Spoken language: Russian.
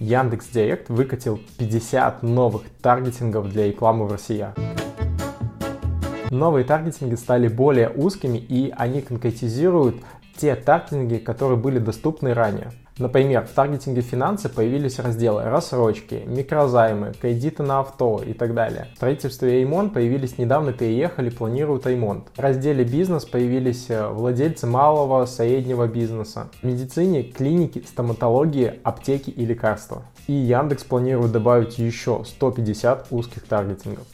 Яндекс.Директ выкатил 50 новых таргетингов для рекламы в России. Новые таргетинги стали более узкими и они конкретизируют те таргетинги, которые были доступны ранее. Например, в таргетинге финансы появились разделы рассрочки, микрозаймы, кредиты на авто и так далее. В строительстве ремонт появились недавно переехали, планируют ремонт. В разделе бизнес появились э, владельцы малого, среднего бизнеса. В медицине клиники, стоматологии, аптеки и лекарства. И Яндекс планирует добавить еще 150 узких таргетингов.